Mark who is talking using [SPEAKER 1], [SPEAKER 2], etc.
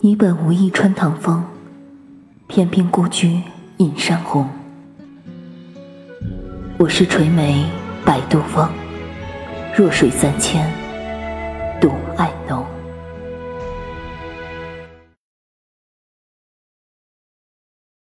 [SPEAKER 1] 你本无意穿堂风，偏偏孤居引山红。我是垂眉摆渡翁，弱水三千，独爱浓。